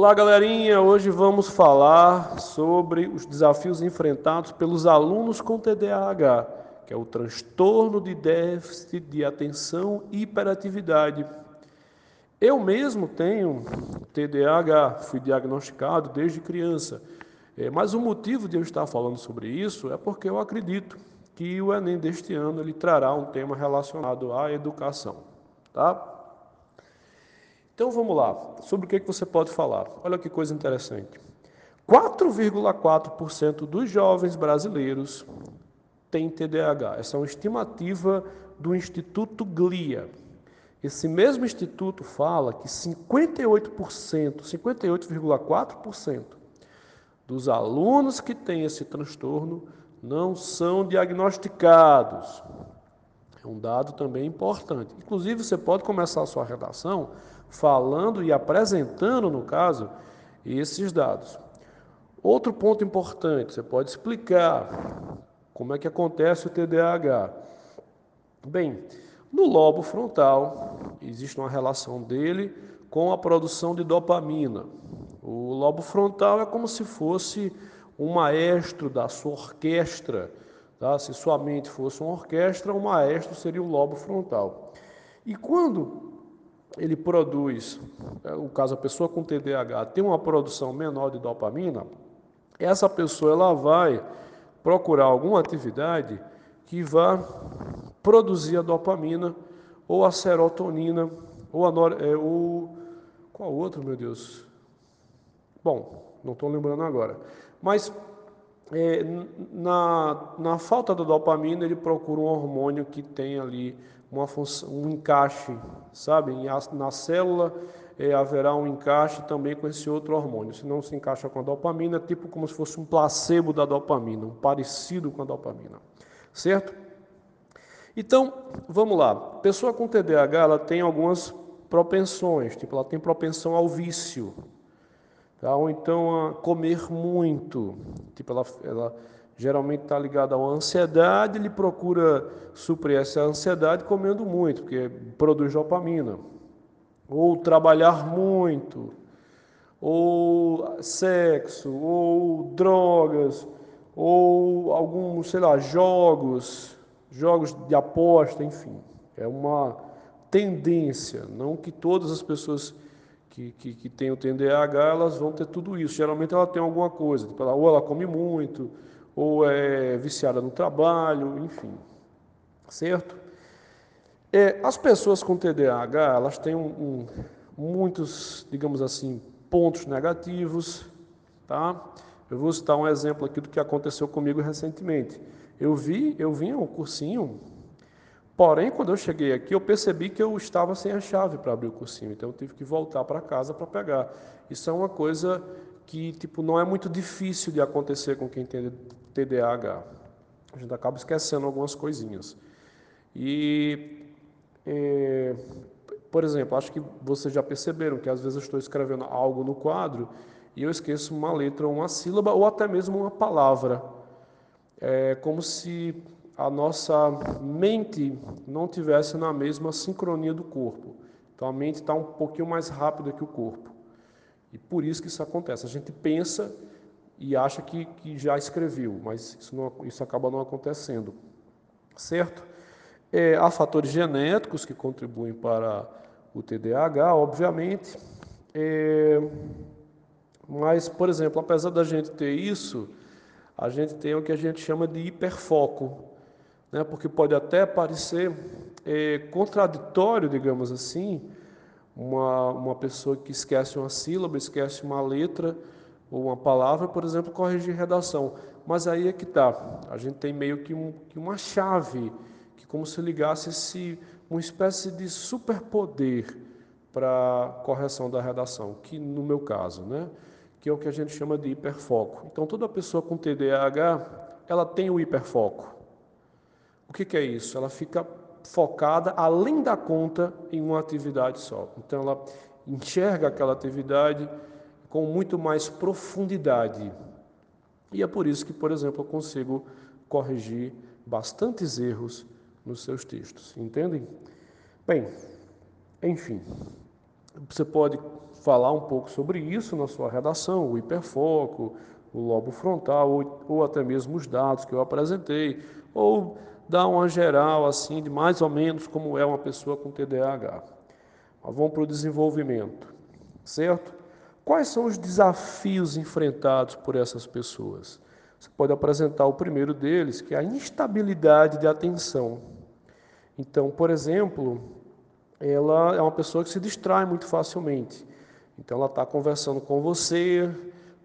Olá, galerinha! Hoje vamos falar sobre os desafios enfrentados pelos alunos com TDAH, que é o transtorno de déficit de atenção e hiperatividade. Eu mesmo tenho TDAH, fui diagnosticado desde criança, é, mas o motivo de eu estar falando sobre isso é porque eu acredito que o Enem deste ano ele trará um tema relacionado à educação, tá? Então vamos lá, sobre o que, que você pode falar? Olha que coisa interessante. 4,4% dos jovens brasileiros têm TDAH. Essa é uma estimativa do Instituto GLIA. Esse mesmo instituto fala que 58%, 58,4% dos alunos que têm esse transtorno não são diagnosticados. É um dado também importante. Inclusive, você pode começar a sua redação falando e apresentando, no caso, esses dados. Outro ponto importante, você pode explicar como é que acontece o TDAH. Bem, no lobo frontal existe uma relação dele com a produção de dopamina. O lobo frontal é como se fosse um maestro da sua orquestra Tá? Se sua mente fosse uma orquestra, o maestro seria o lobo frontal. E quando ele produz, é, no caso a pessoa com TDAH tem uma produção menor de dopamina, essa pessoa ela vai procurar alguma atividade que vá produzir a dopamina ou a serotonina ou a nor, é, o qual outro, meu Deus? Bom, não estou lembrando agora. Mas é, na, na falta da dopamina, ele procura um hormônio que tem ali uma função, um encaixe, sabe? Na célula é, haverá um encaixe também com esse outro hormônio. Se não se encaixa com a dopamina, é tipo como se fosse um placebo da dopamina, um parecido com a dopamina, certo? Então, vamos lá. Pessoa com TDAH, ela tem algumas propensões, tipo, ela tem propensão ao vício, Tá? Ou então a comer muito. Tipo, ela, ela geralmente está ligada a uma ansiedade, ele procura suprir essa ansiedade comendo muito, porque produz dopamina. Ou trabalhar muito, ou sexo, ou drogas, ou alguns, sei lá, jogos, jogos de aposta, enfim. É uma tendência, não que todas as pessoas que, que, que tem o TDAH, elas vão ter tudo isso. Geralmente ela tem alguma coisa, tipo, ou ela come muito, ou é viciada no trabalho, enfim. Certo? É, as pessoas com TDAH, elas têm um, um, muitos, digamos assim, pontos negativos, tá? Eu vou citar um exemplo aqui do que aconteceu comigo recentemente. Eu vi, eu vim ao cursinho Porém, quando eu cheguei aqui, eu percebi que eu estava sem a chave para abrir o cursinho, então eu tive que voltar para casa para pegar. Isso é uma coisa que tipo não é muito difícil de acontecer com quem tem TDAH. A gente acaba esquecendo algumas coisinhas. E, é, por exemplo, acho que vocês já perceberam que às vezes eu estou escrevendo algo no quadro e eu esqueço uma letra, uma sílaba ou até mesmo uma palavra. É como se a nossa mente não tivesse na mesma sincronia do corpo. Então a mente está um pouquinho mais rápida que o corpo. E por isso que isso acontece. A gente pensa e acha que, que já escreveu, mas isso, não, isso acaba não acontecendo. Certo? É, há fatores genéticos que contribuem para o TDAH, obviamente. É, mas, por exemplo, apesar da gente ter isso, a gente tem o que a gente chama de hiperfoco né, porque pode até parecer é, contraditório, digamos assim, uma, uma pessoa que esquece uma sílaba, esquece uma letra ou uma palavra, por exemplo, corrigir redação. Mas aí é que está, a gente tem meio que, um, que uma chave, que como se ligasse esse, uma espécie de superpoder para correção da redação, que no meu caso, né, que é o que a gente chama de hiperfoco. Então, toda pessoa com TDAH, ela tem o hiperfoco. O que, que é isso? Ela fica focada além da conta em uma atividade só. Então ela enxerga aquela atividade com muito mais profundidade. E é por isso que, por exemplo, eu consigo corrigir bastantes erros nos seus textos. Entendem? Bem, enfim, você pode falar um pouco sobre isso na sua redação, o hiperfoco, o lobo frontal, ou, ou até mesmo os dados que eu apresentei, ou dar uma geral assim de mais ou menos como é uma pessoa com TDAH. Mas vamos para o desenvolvimento, certo? Quais são os desafios enfrentados por essas pessoas? Você pode apresentar o primeiro deles, que é a instabilidade de atenção. Então, por exemplo, ela é uma pessoa que se distrai muito facilmente. Então, ela está conversando com você,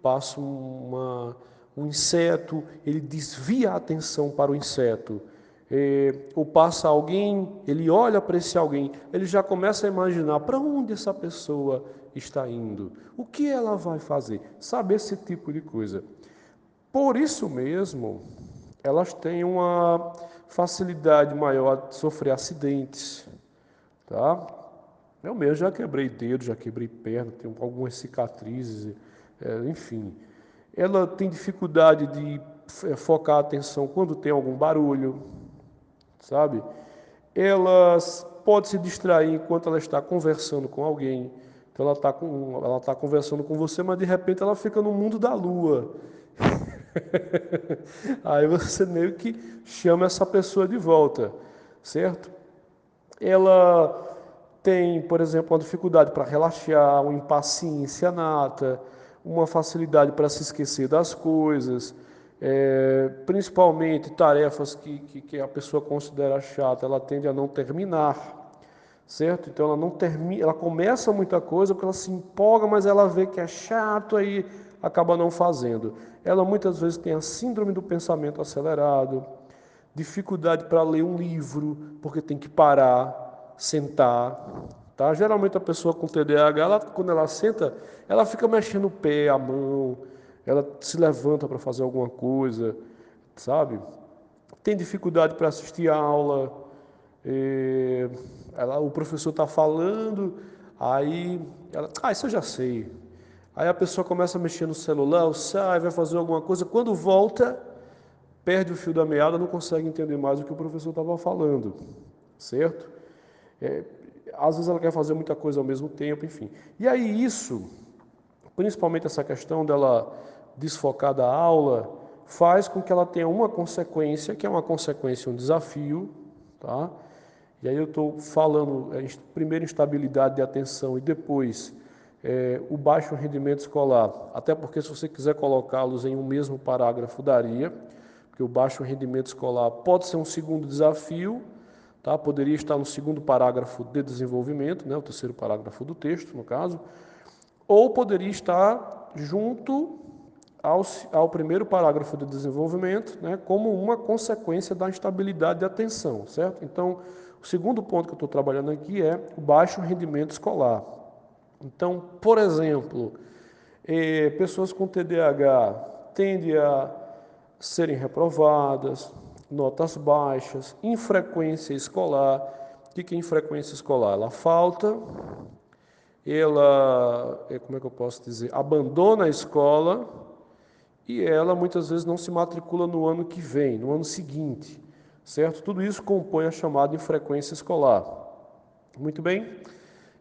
passa uma, um inseto, ele desvia a atenção para o inseto. É, ou passa alguém, ele olha para esse alguém, ele já começa a imaginar para onde essa pessoa está indo, o que ela vai fazer, sabe esse tipo de coisa. Por isso mesmo, elas têm uma facilidade maior de sofrer acidentes, tá? Eu mesmo já quebrei dedo, já quebrei perna, tenho algumas cicatrizes, é, enfim. Ela tem dificuldade de é, focar a atenção quando tem algum barulho, sabe? Ela pode se distrair enquanto ela está conversando com alguém. Então ela está com, ela tá conversando com você, mas de repente ela fica no mundo da lua. Aí você meio que chama essa pessoa de volta, certo? Ela tem, por exemplo, uma dificuldade para relaxar, uma impaciência nata, uma facilidade para se esquecer das coisas, é, principalmente tarefas que, que, que, a pessoa considera chata, ela tende a não terminar, certo? Então ela não termina, ela começa muita coisa porque ela se empolga, mas ela vê que é chato aí acaba não fazendo. Ela muitas vezes tem a síndrome do pensamento acelerado, dificuldade para ler um livro, porque tem que parar, sentar. Tá? Geralmente a pessoa com TDAH, ela, quando ela senta, ela fica mexendo o pé, a mão, ela se levanta para fazer alguma coisa, sabe? Tem dificuldade para assistir a aula, ela, o professor está falando, aí ela, ah, isso eu já sei, Aí a pessoa começa a mexer no celular, sai, vai fazer alguma coisa, quando volta, perde o fio da meada, não consegue entender mais o que o professor estava falando, certo? É, às vezes ela quer fazer muita coisa ao mesmo tempo, enfim. E aí isso, principalmente essa questão dela desfocar da aula, faz com que ela tenha uma consequência, que é uma consequência, um desafio, tá? E aí eu estou falando, é, primeiro instabilidade de atenção e depois é, o baixo rendimento escolar, até porque se você quiser colocá-los em um mesmo parágrafo, daria, porque o baixo rendimento escolar pode ser um segundo desafio, tá? poderia estar no segundo parágrafo de desenvolvimento, né? o terceiro parágrafo do texto, no caso, ou poderia estar junto ao, ao primeiro parágrafo de desenvolvimento, né? como uma consequência da instabilidade de atenção, certo? Então, o segundo ponto que eu estou trabalhando aqui é o baixo rendimento escolar. Então, por exemplo, eh, pessoas com TDAH tendem a serem reprovadas, notas baixas, infrequência escolar. O que é infrequência escolar? Ela falta, ela, eh, como é que eu posso dizer, abandona a escola e ela muitas vezes não se matricula no ano que vem, no ano seguinte, certo? Tudo isso compõe a chamada infrequência escolar. Muito bem?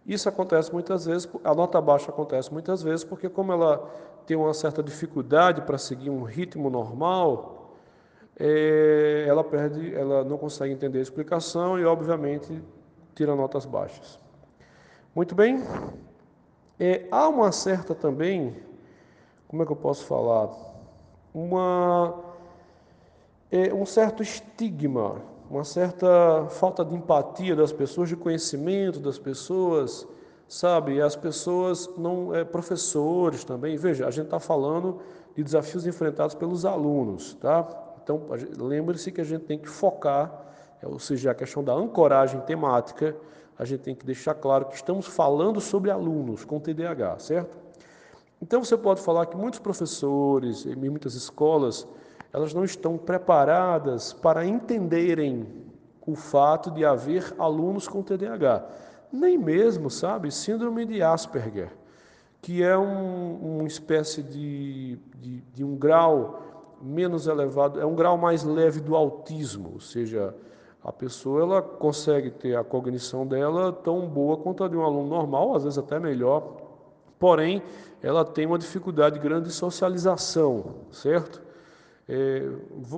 Isso acontece muitas vezes, a nota baixa acontece muitas vezes porque como ela tem uma certa dificuldade para seguir um ritmo normal, é, ela perde, ela não consegue entender a explicação e obviamente tira notas baixas. Muito bem. É, há uma certa também, como é que eu posso falar, uma é, um certo estigma uma certa falta de empatia das pessoas, de conhecimento das pessoas, sabe? As pessoas não, é, professores também. Veja, a gente está falando de desafios enfrentados pelos alunos, tá? Então, lembre-se que a gente tem que focar, é, ou seja, a questão da ancoragem temática, a gente tem que deixar claro que estamos falando sobre alunos com TDAH, certo? Então, você pode falar que muitos professores e muitas escolas elas não estão preparadas para entenderem o fato de haver alunos com TDAH. Nem mesmo, sabe, síndrome de Asperger, que é um, uma espécie de, de, de um grau menos elevado, é um grau mais leve do autismo, ou seja, a pessoa ela consegue ter a cognição dela tão boa quanto a de um aluno normal, às vezes até melhor, porém, ela tem uma dificuldade grande de socialização, certo? É,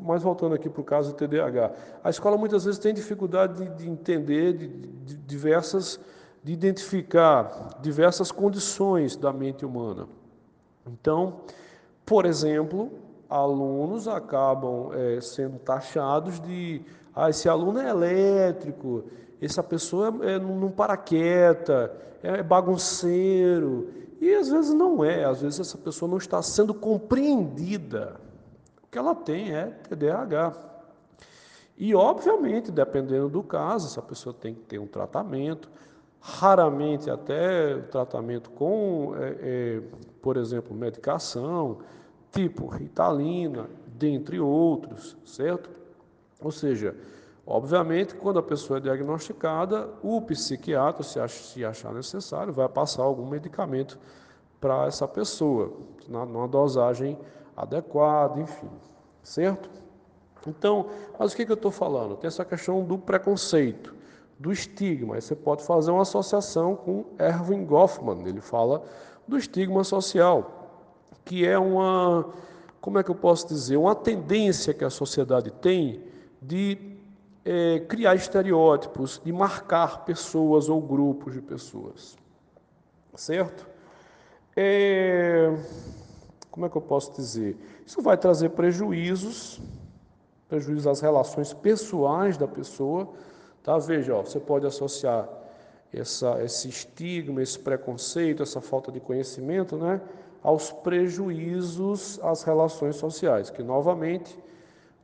mas voltando aqui para o caso do TDAH, a escola muitas vezes tem dificuldade de, de entender de, de diversas, de identificar diversas condições da mente humana. Então, por exemplo, alunos acabam é, sendo taxados de ah, esse aluno é elétrico, essa pessoa é, não para quieta, é bagunceiro. E às vezes não é, às vezes essa pessoa não está sendo compreendida. O que ela tem é TDAH. E, obviamente, dependendo do caso, essa pessoa tem que ter um tratamento, raramente até tratamento com, é, é, por exemplo, medicação, tipo Ritalina, dentre outros, certo? Ou seja, obviamente, quando a pessoa é diagnosticada, o psiquiatra, se achar necessário, vai passar algum medicamento para essa pessoa, numa dosagem adequada, enfim, certo? Então, mas o que, que eu estou falando? Tem essa questão do preconceito, do estigma. Aí você pode fazer uma associação com Erwin Goffman, ele fala do estigma social, que é uma, como é que eu posso dizer, uma tendência que a sociedade tem de é, criar estereótipos, de marcar pessoas ou grupos de pessoas. Certo? É, como é que eu posso dizer? Isso vai trazer prejuízos, prejuízos às relações pessoais da pessoa. Tá? Veja, ó, você pode associar essa, esse estigma, esse preconceito, essa falta de conhecimento, né, aos prejuízos às relações sociais, que novamente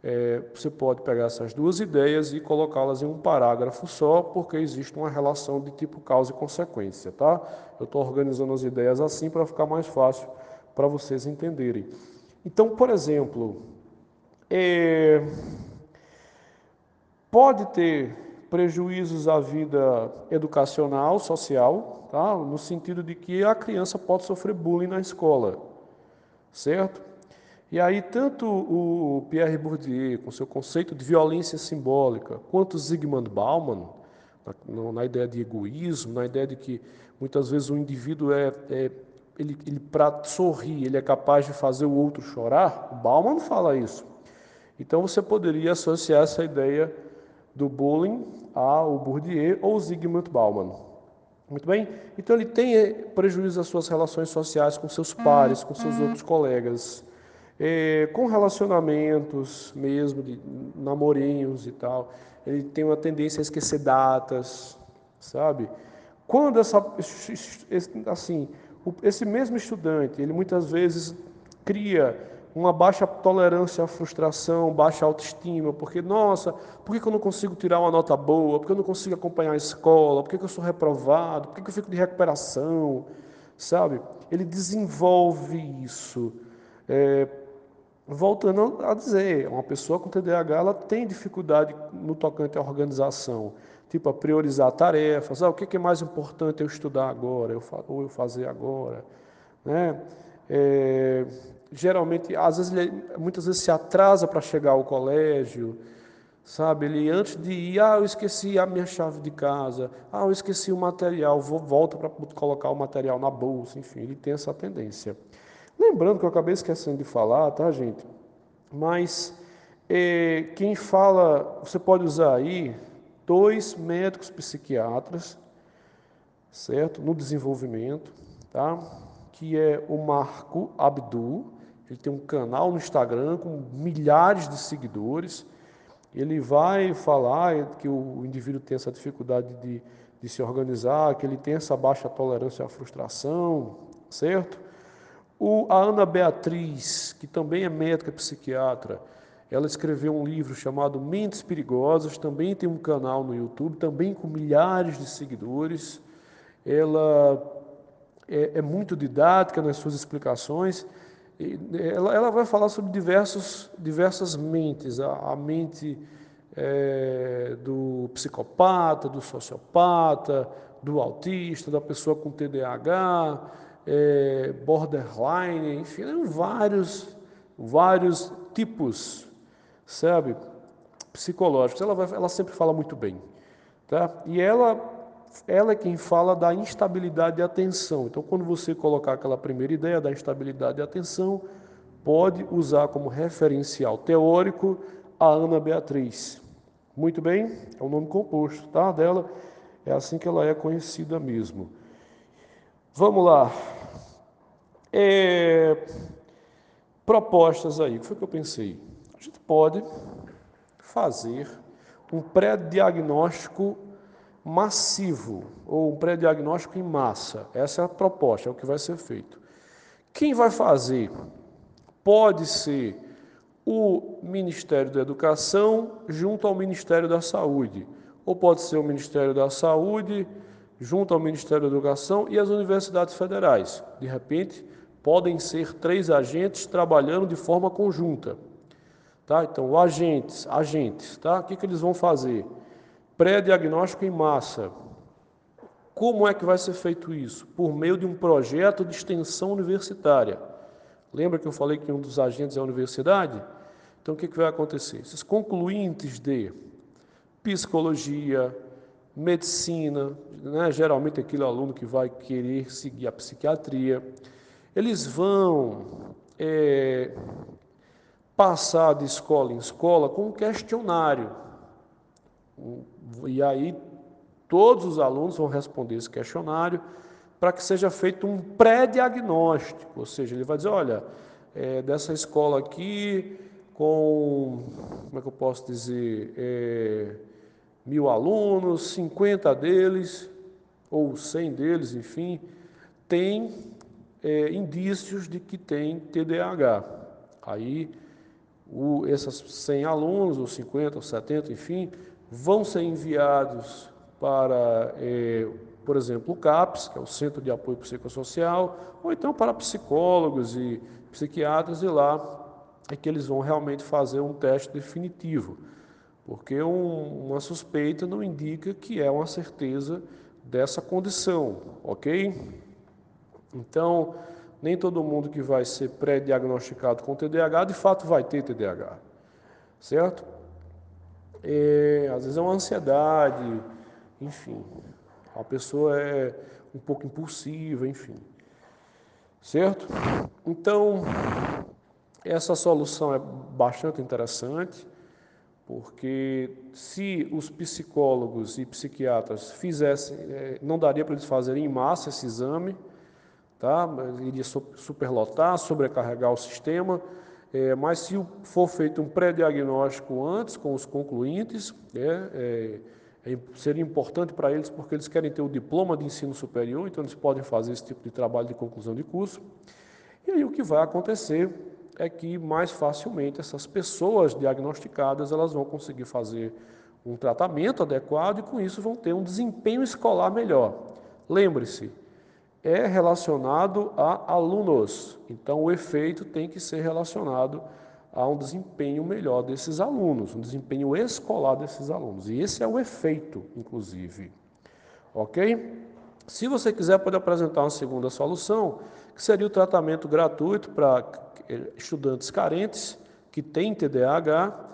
é, você pode pegar essas duas ideias e colocá-las em um parágrafo só, porque existe uma relação de tipo causa e consequência, tá? Eu estou organizando as ideias assim para ficar mais fácil para vocês entenderem. Então, por exemplo, é, pode ter prejuízos à vida educacional, social, tá? no sentido de que a criança pode sofrer bullying na escola, certo? E aí, tanto o Pierre Bourdieu, com seu conceito de violência simbólica, quanto Zygmunt Bauman, na, na ideia de egoísmo, na ideia de que muitas vezes o indivíduo é, é ele, ele para sorrir, ele é capaz de fazer o outro chorar, o Bauman fala isso. Então você poderia associar essa ideia do bullying ao Bourdieu ou Zygmunt Bauman. Muito bem? Então ele tem eh, prejuízo às suas relações sociais com seus pares, com seus uhum. outros colegas é, com relacionamentos mesmo, de namorinhos e tal, ele tem uma tendência a esquecer datas, sabe? Quando essa, assim, esse mesmo estudante, ele muitas vezes cria uma baixa tolerância à frustração, baixa autoestima, porque, nossa, por que eu não consigo tirar uma nota boa? Por que eu não consigo acompanhar a escola? Por que eu sou reprovado? Por que eu fico de recuperação? Sabe? Ele desenvolve isso. É, voltando a dizer, uma pessoa com TDAH ela tem dificuldade no tocante à organização, tipo a priorizar tarefas, ah, o que é mais importante eu estudar agora, eu, ou eu fazer agora, né? É, geralmente, às vezes, ele, muitas vezes se atrasa para chegar ao colégio, sabe? Ele antes de ir, ah, eu esqueci a minha chave de casa, ah, eu esqueci o material, vou volta para colocar o material na bolsa, enfim, ele tem essa tendência. Lembrando que eu acabei esquecendo de falar, tá, gente? Mas é, quem fala, você pode usar aí dois médicos psiquiatras, certo? No desenvolvimento, tá? Que é o Marco Abdu, ele tem um canal no Instagram com milhares de seguidores. Ele vai falar que o indivíduo tem essa dificuldade de, de se organizar, que ele tem essa baixa tolerância à frustração, certo? O, a Ana Beatriz, que também é médica psiquiatra, ela escreveu um livro chamado Mentes Perigosas, também tem um canal no YouTube, também com milhares de seguidores. Ela é, é muito didática nas suas explicações. Ela, ela, vai falar sobre diversos, diversas mentes, a, a mente é, do psicopata, do sociopata, do autista, da pessoa com TDAH, é, borderline, enfim, vários, vários tipos, sabe, psicológicos. Ela, vai, ela sempre fala muito bem. Tá? E ela ela é quem fala da instabilidade de atenção. Então, quando você colocar aquela primeira ideia da instabilidade de atenção, pode usar como referencial teórico a Ana Beatriz. Muito bem, é o nome composto, tá? Dela é assim que ela é conhecida mesmo. Vamos lá. É... Propostas aí, o que foi que eu pensei? A gente pode fazer um pré-diagnóstico massivo ou um pré-diagnóstico em massa. Essa é a proposta, é o que vai ser feito. Quem vai fazer pode ser o Ministério da Educação junto ao Ministério da Saúde, ou pode ser o Ministério da Saúde junto ao Ministério da Educação e as universidades federais. De repente, podem ser três agentes trabalhando de forma conjunta. Tá? Então, agentes, agentes, tá? O que, que eles vão fazer? Pré-diagnóstico em massa. Como é que vai ser feito isso? Por meio de um projeto de extensão universitária. Lembra que eu falei que um dos agentes é a universidade? Então, o que, que vai acontecer? Esses concluintes de psicologia, medicina, né? geralmente aquele aluno que vai querer seguir a psiquiatria, eles vão é, passar de escola em escola com um questionário. E aí todos os alunos vão responder esse questionário para que seja feito um pré-diagnóstico, ou seja, ele vai dizer, olha, é, dessa escola aqui, com, como é que eu posso dizer, é, mil alunos, 50 deles, ou 100 deles, enfim, tem é, indícios de que tem TDAH. Aí, o, essas 100 alunos, ou 50, ou 70, enfim, vão ser enviados para, é, por exemplo, o CAPS, que é o Centro de Apoio Psicossocial, ou então para psicólogos e psiquiatras, e lá é que eles vão realmente fazer um teste definitivo, porque um, uma suspeita não indica que é uma certeza dessa condição, ok? Então, nem todo mundo que vai ser pré-diagnosticado com TDAH de fato vai ter TDAH, certo? É, às vezes é uma ansiedade, enfim, a pessoa é um pouco impulsiva, enfim, certo? Então, essa solução é bastante interessante, porque se os psicólogos e psiquiatras fizessem, é, não daria para eles fazerem em massa esse exame, tá? iria superlotar, sobrecarregar o sistema, é, mas se for feito um pré-diagnóstico antes, com os concluintes, é, é, é seria importante para eles, porque eles querem ter o diploma de ensino superior, então eles podem fazer esse tipo de trabalho de conclusão de curso. E aí o que vai acontecer é que mais facilmente essas pessoas diagnosticadas elas vão conseguir fazer um tratamento adequado e com isso vão ter um desempenho escolar melhor. Lembre-se, é relacionado a alunos. Então, o efeito tem que ser relacionado a um desempenho melhor desses alunos, um desempenho escolar desses alunos. E esse é o efeito, inclusive. Ok? Se você quiser, pode apresentar uma segunda solução, que seria o tratamento gratuito para estudantes carentes que têm TDAH,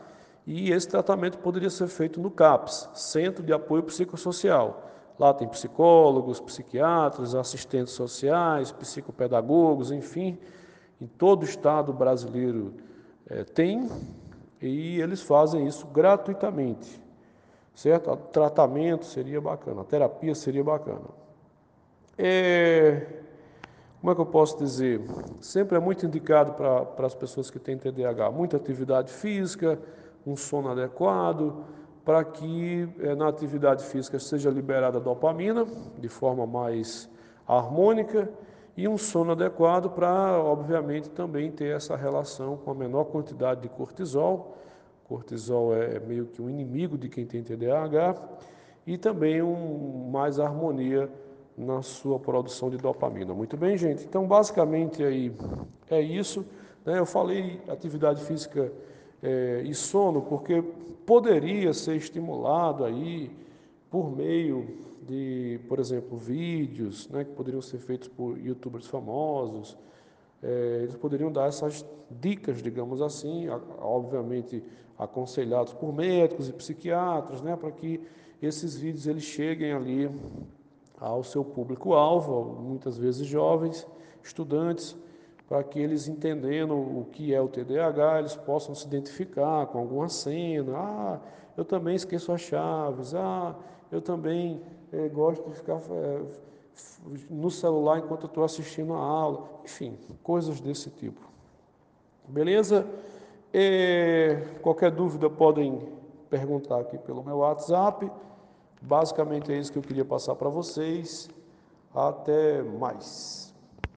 e esse tratamento poderia ser feito no CAPS, Centro de Apoio Psicossocial. Lá tem psicólogos, psiquiatras, assistentes sociais, psicopedagogos, enfim, em todo o estado brasileiro é, tem, e eles fazem isso gratuitamente, certo? O tratamento seria bacana, a terapia seria bacana. É, como é que eu posso dizer? Sempre é muito indicado para, as pessoas que têm TDAH, muita atividade física, um sono adequado, para que é, na atividade física seja liberada dopamina de forma mais harmônica e um sono adequado para, obviamente, também ter essa relação com a menor quantidade de cortisol. Cortisol é meio que um inimigo de quem tem TDAH e também um, mais harmonia na sua produção de dopamina. Muito bem, gente? Então, basicamente aí é isso. Né? Eu falei atividade física é, e sono, porque poderia ser estimulado aí por meio de, por exemplo, vídeos né, que poderiam ser feitos por youtubers famosos. É, eles poderiam dar essas dicas, digamos assim, obviamente aconselhados por médicos e psiquiatras, né, para que esses vídeos eles cheguem ali ao seu público-alvo, muitas vezes jovens, estudantes, para que eles entendendo o que é o TDAH, eles possam se identificar com alguma cena. Ah, eu também esqueço as chaves. Ah, eu também eh, gosto de ficar eh, no celular enquanto estou assistindo a aula. Enfim, coisas desse tipo. Beleza? E, qualquer dúvida podem perguntar aqui pelo meu WhatsApp. Basicamente é isso que eu queria passar para vocês. Até mais.